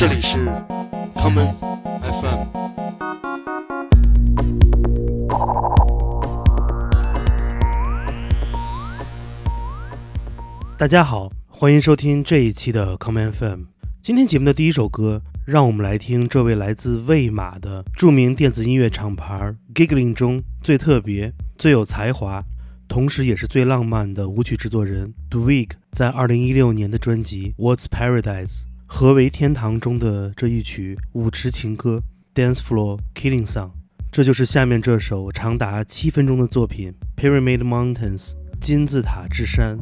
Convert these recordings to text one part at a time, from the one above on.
这里是 common FM。大家好，欢迎收听这一期的 common FM。今天节目的第一首歌，让我们来听这位来自魏玛的著名电子音乐厂牌 Giggling 中最特别、最有才华，同时也是最浪漫的舞曲制作人 Dweek 在2016年的专辑《What's Paradise》何为天堂中的这一曲舞池情歌《Dance Floor Killing Song》。这就是下面这首长达七分钟的作品《Pyramid Mountains》金字塔之山。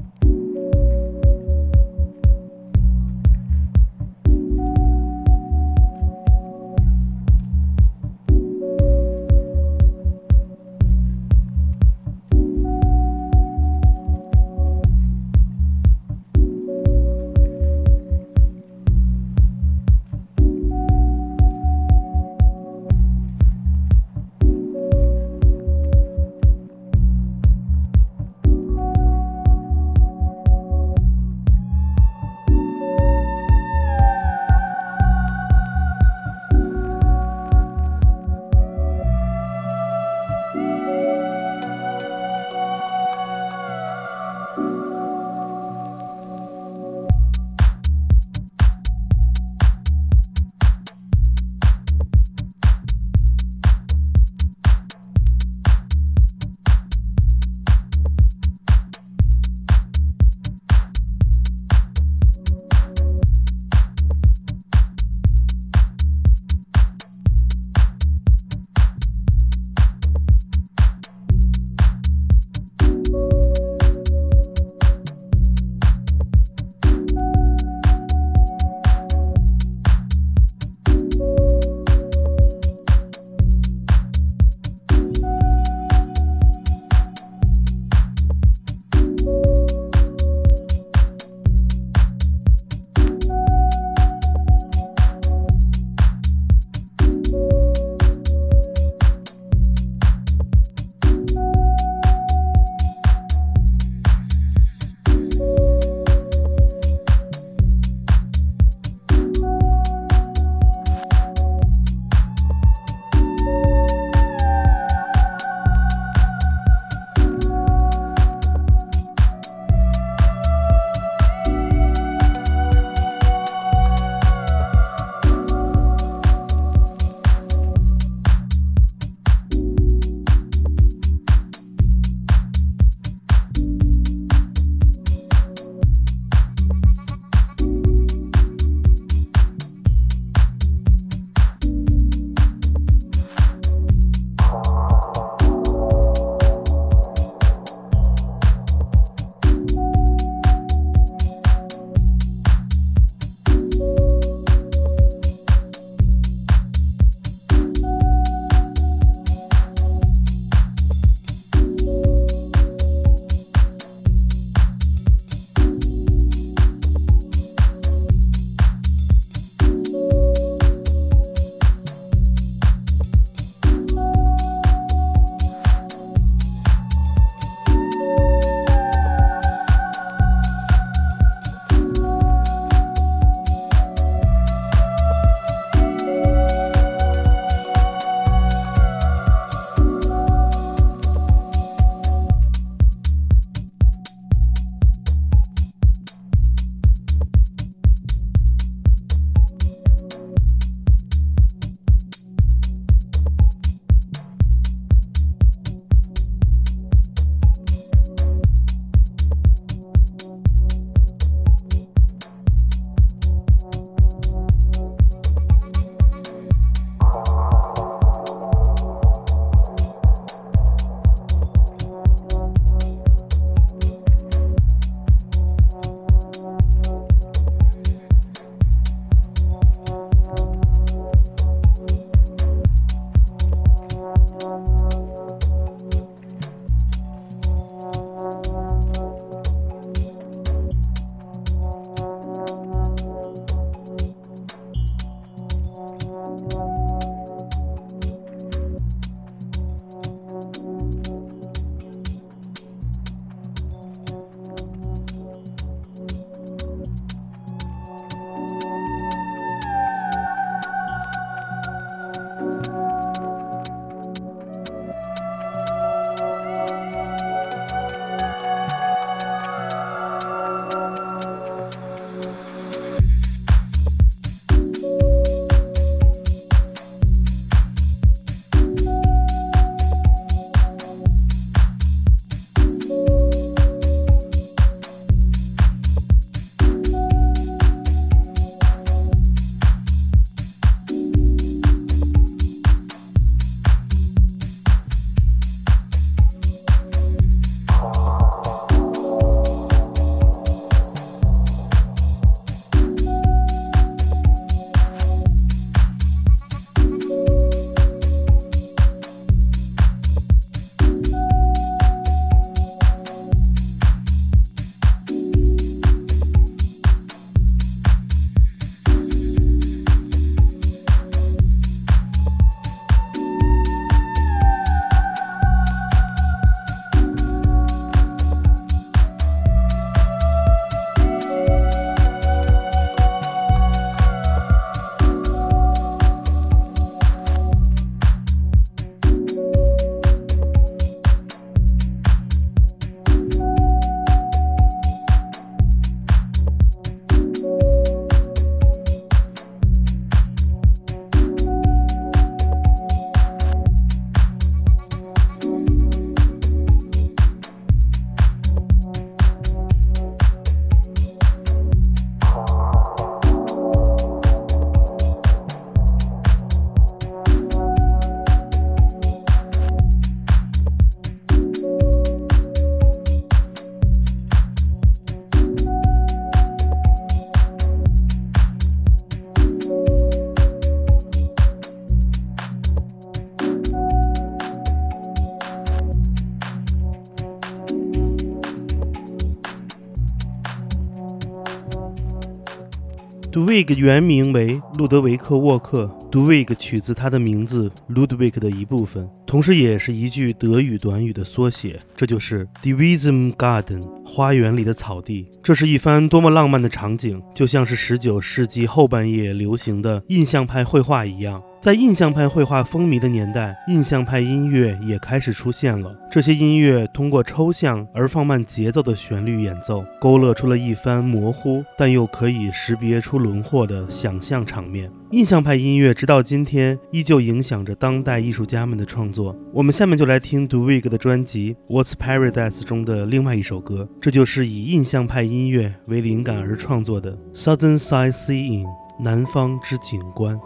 这个原名为路德维克·沃克。，Ludwig 取自他的名字 Ludwig 的一部分，同时也是一句德语短语的缩写，这就是 d i v i s m Garden，花园里的草地。这是一番多么浪漫的场景，就像是19世纪后半叶流行的印象派绘画一样。在印象派绘画风靡的年代，印象派音乐也开始出现了。这些音乐通过抽象而放慢节奏的旋律演奏，勾勒出了一番模糊但又可以识别出轮廓的想象场面。印象派音乐直到今天依旧影响着当代艺术家们的创作。我们下面就来听 d u w i g 的专辑《What's Paradise》中的另外一首歌，这就是以印象派音乐为灵感而创作的《Southern Side Seeing》南方之景观。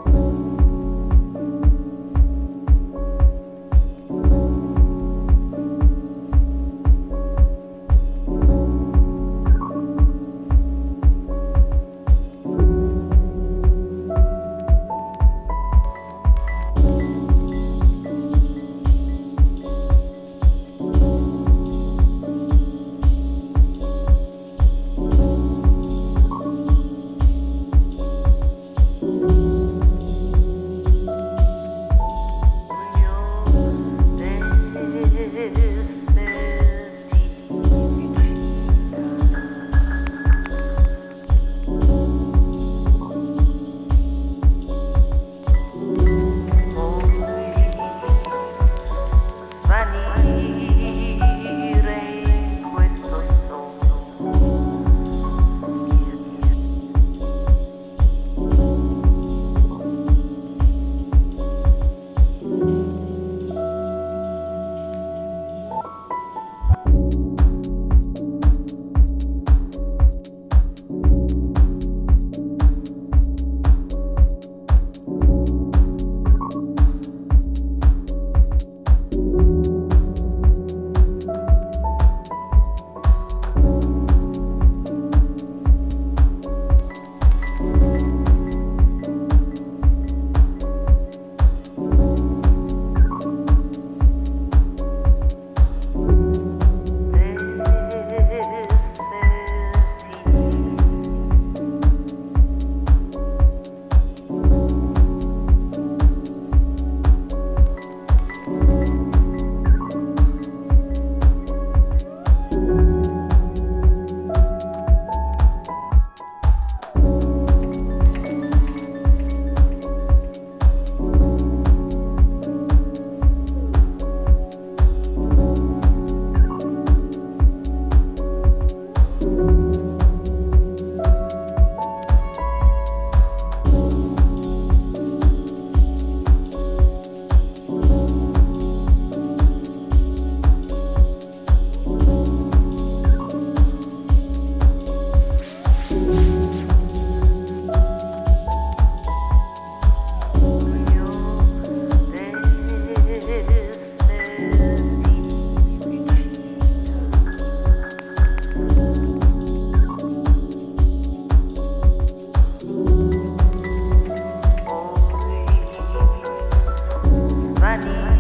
你.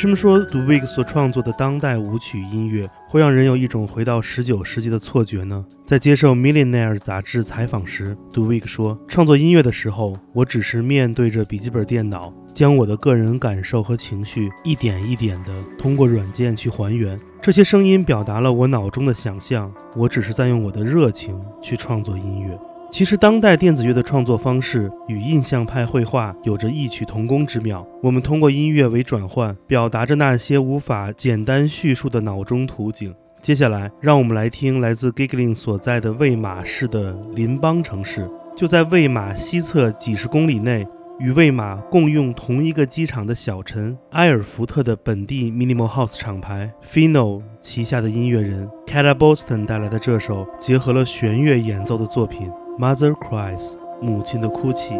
为什么说 Dweck 所创作的当代舞曲音乐会让人有一种回到十九世纪的错觉呢？在接受《Millionaire》杂志采访时，Dweck 说：“创作音乐的时候，我只是面对着笔记本电脑，将我的个人感受和情绪一点一点地通过软件去还原。这些声音表达了我脑中的想象，我只是在用我的热情去创作音乐。”其实，当代电子乐的创作方式与印象派绘画有着异曲同工之妙。我们通过音乐为转换，表达着那些无法简单叙述的脑中图景。接下来，让我们来听来自 Giggling 所在的魏玛市的邻邦城市，就在魏玛西侧几十公里内，与魏玛共用同一个机场的小城埃尔福特的本地 Minimal House 厂牌 Fino 旗下的音乐人 Kata Boston 带来的这首结合了弦乐演奏的作品。Mother cries，母亲的哭泣。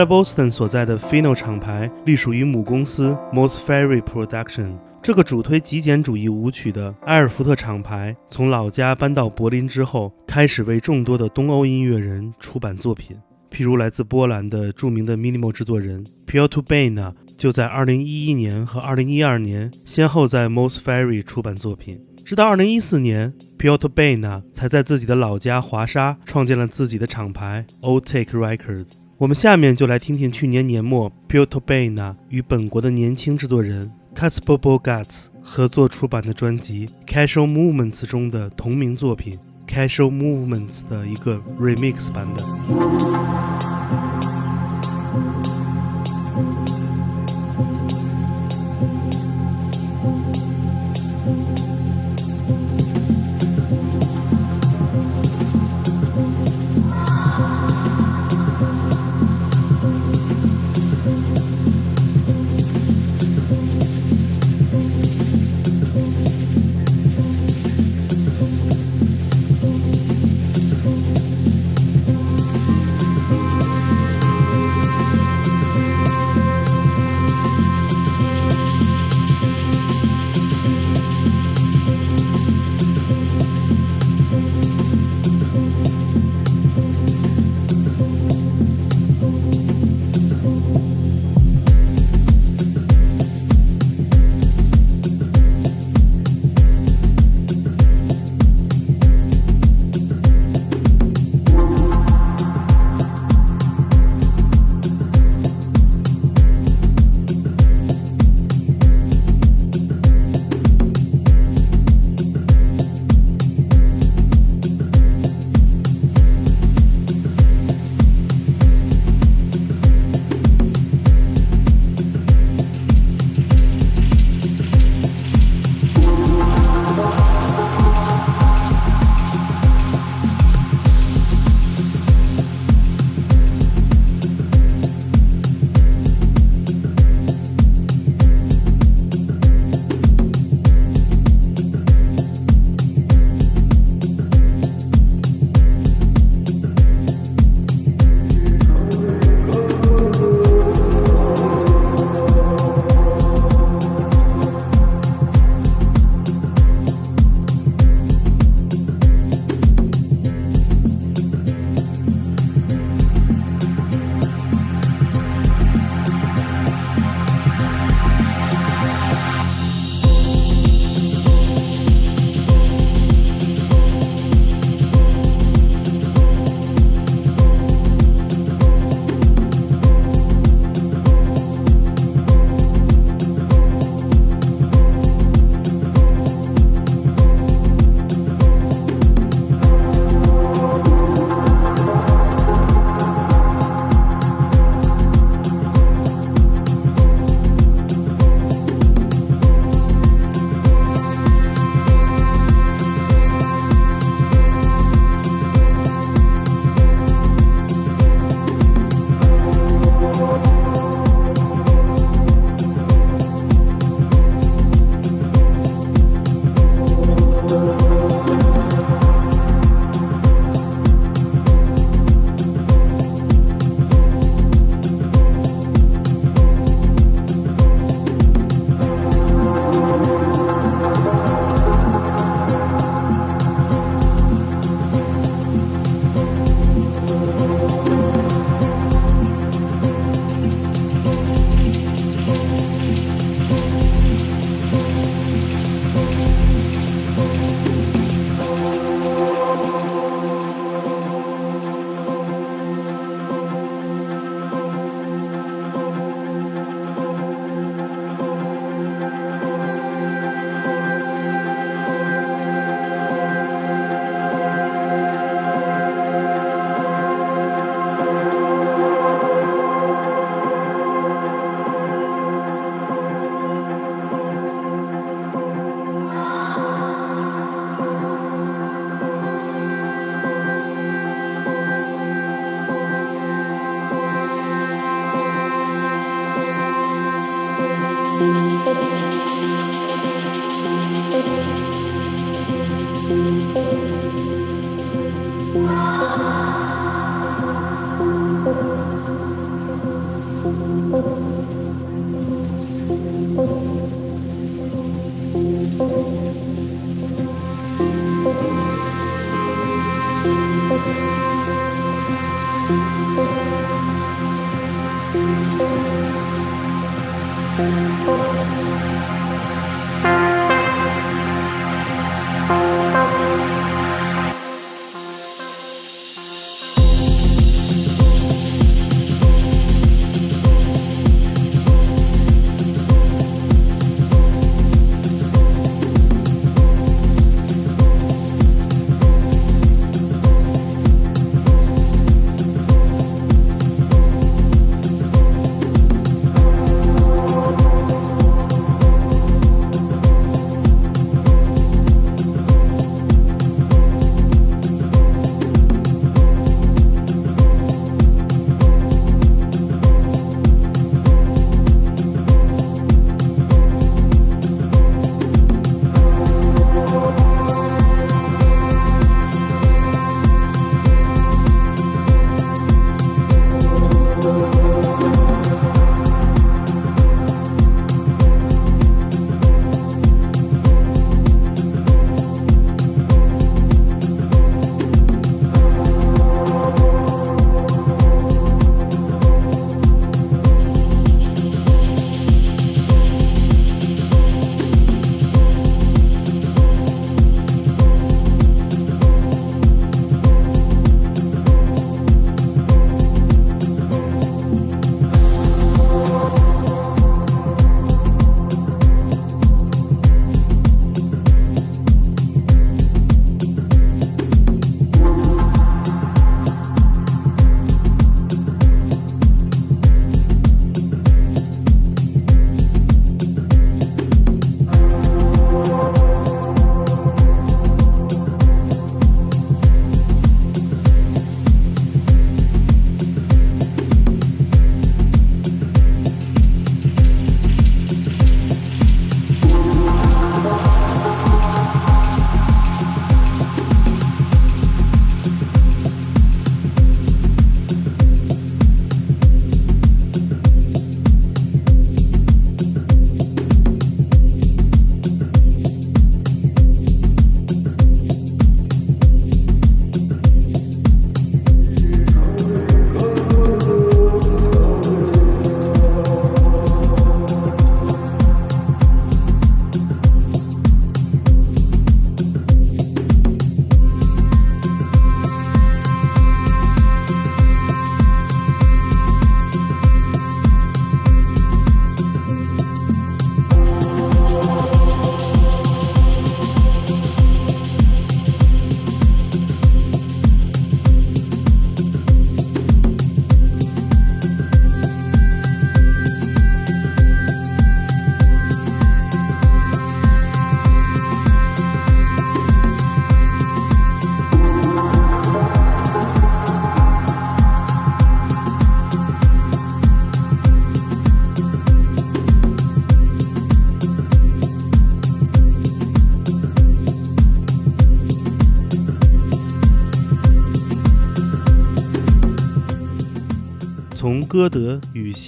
来自 Boston 所在的 Fino 厂牌隶属于母公司 Moss Fairy Production。这个主推极简主义舞曲的埃尔福特厂牌，从老家搬到柏林之后，开始为众多的东欧音乐人出版作品。譬如来自波兰的著名的 Minimal 制作人 Piotr Bena，就在2011年和2012年先后在 Moss Fairy 出版作品。直到2014年，Piotr Bena 才在自己的老家华沙创建了自己的厂牌 Otake Records。我们下面就来听听去年年末 Piotr Bejna 与本国的年轻制作人。Kasper Bogatz 合作出版的专辑《Casual Movements》中的同名作品《Casual Movements》的一个 remix 版本。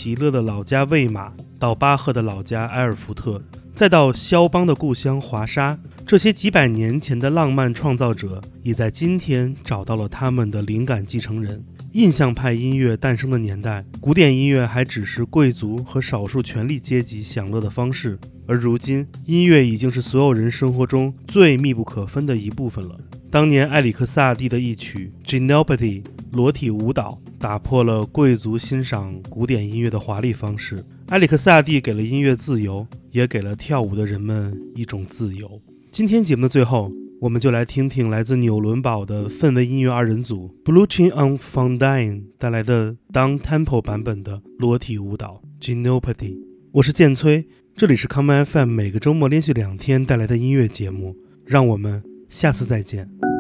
席勒的老家魏玛，到巴赫的老家埃尔福特，再到肖邦的故乡华沙，这些几百年前的浪漫创造者，也在今天找到了他们的灵感继承人。印象派音乐诞生的年代，古典音乐还只是贵族和少数权力阶级享乐的方式，而如今，音乐已经是所有人生活中最密不可分的一部分了。当年埃里克萨蒂的一曲《Genopity 裸体舞蹈打破了贵族欣赏古典音乐的华丽方式。埃里克萨蒂给了音乐自由，也给了跳舞的人们一种自由。今天节目的最后，我们就来听听来自纽伦堡的氛围音乐二人组 Blue Chain on Fondine 带来的 Down Tempo 版本的裸体舞蹈《g e n o p a t y 我是剑崔，这里是 Come FM 每个周末连续两天带来的音乐节目，让我们。下次再见。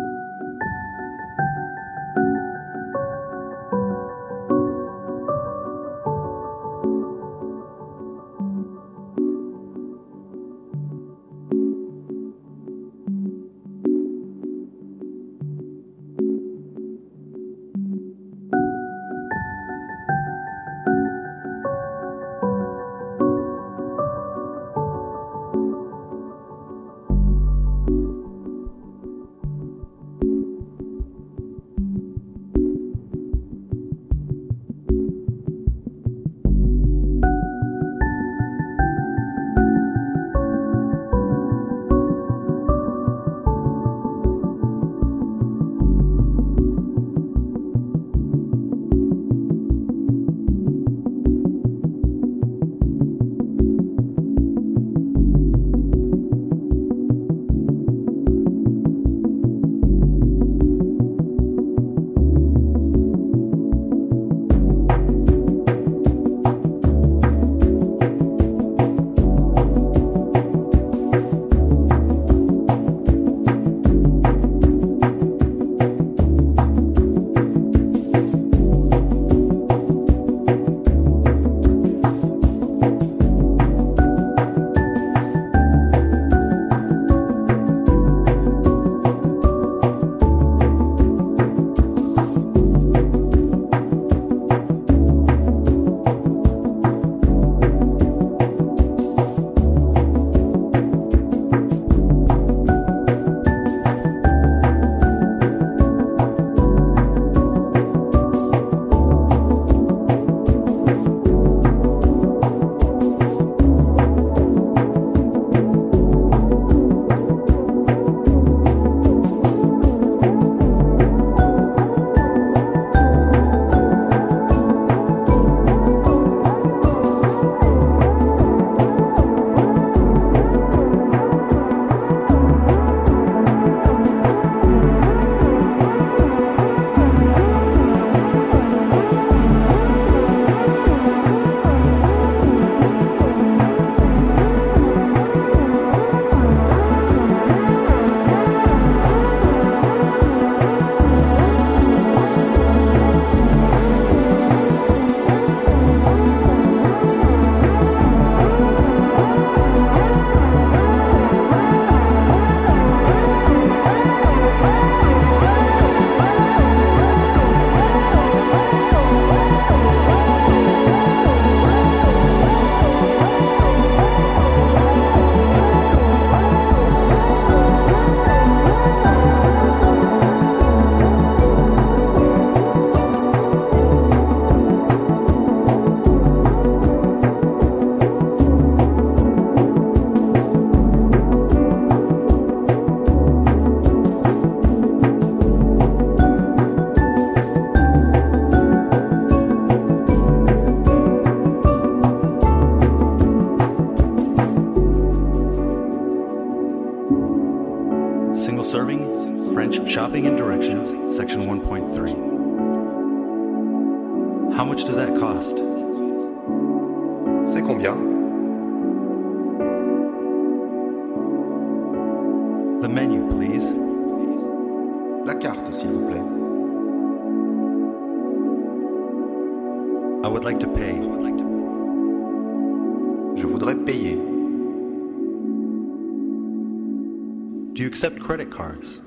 Cards?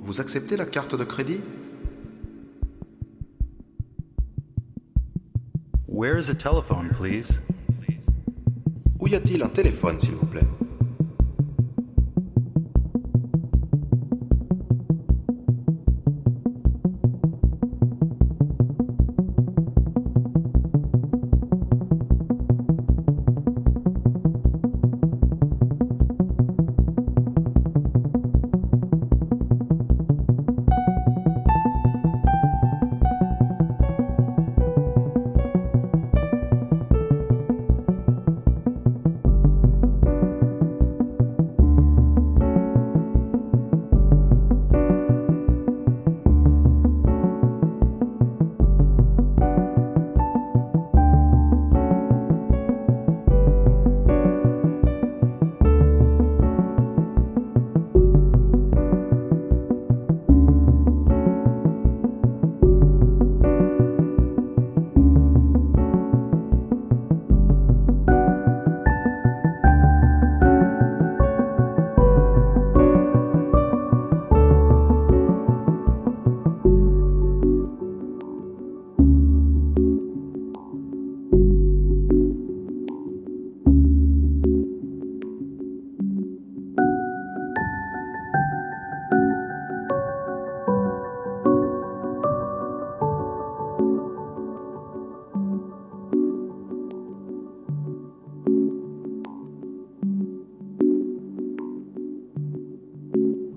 Vous acceptez la carte de crédit? Where is a telephone, please? Où y a-t-il un téléphone, s'il vous plaît?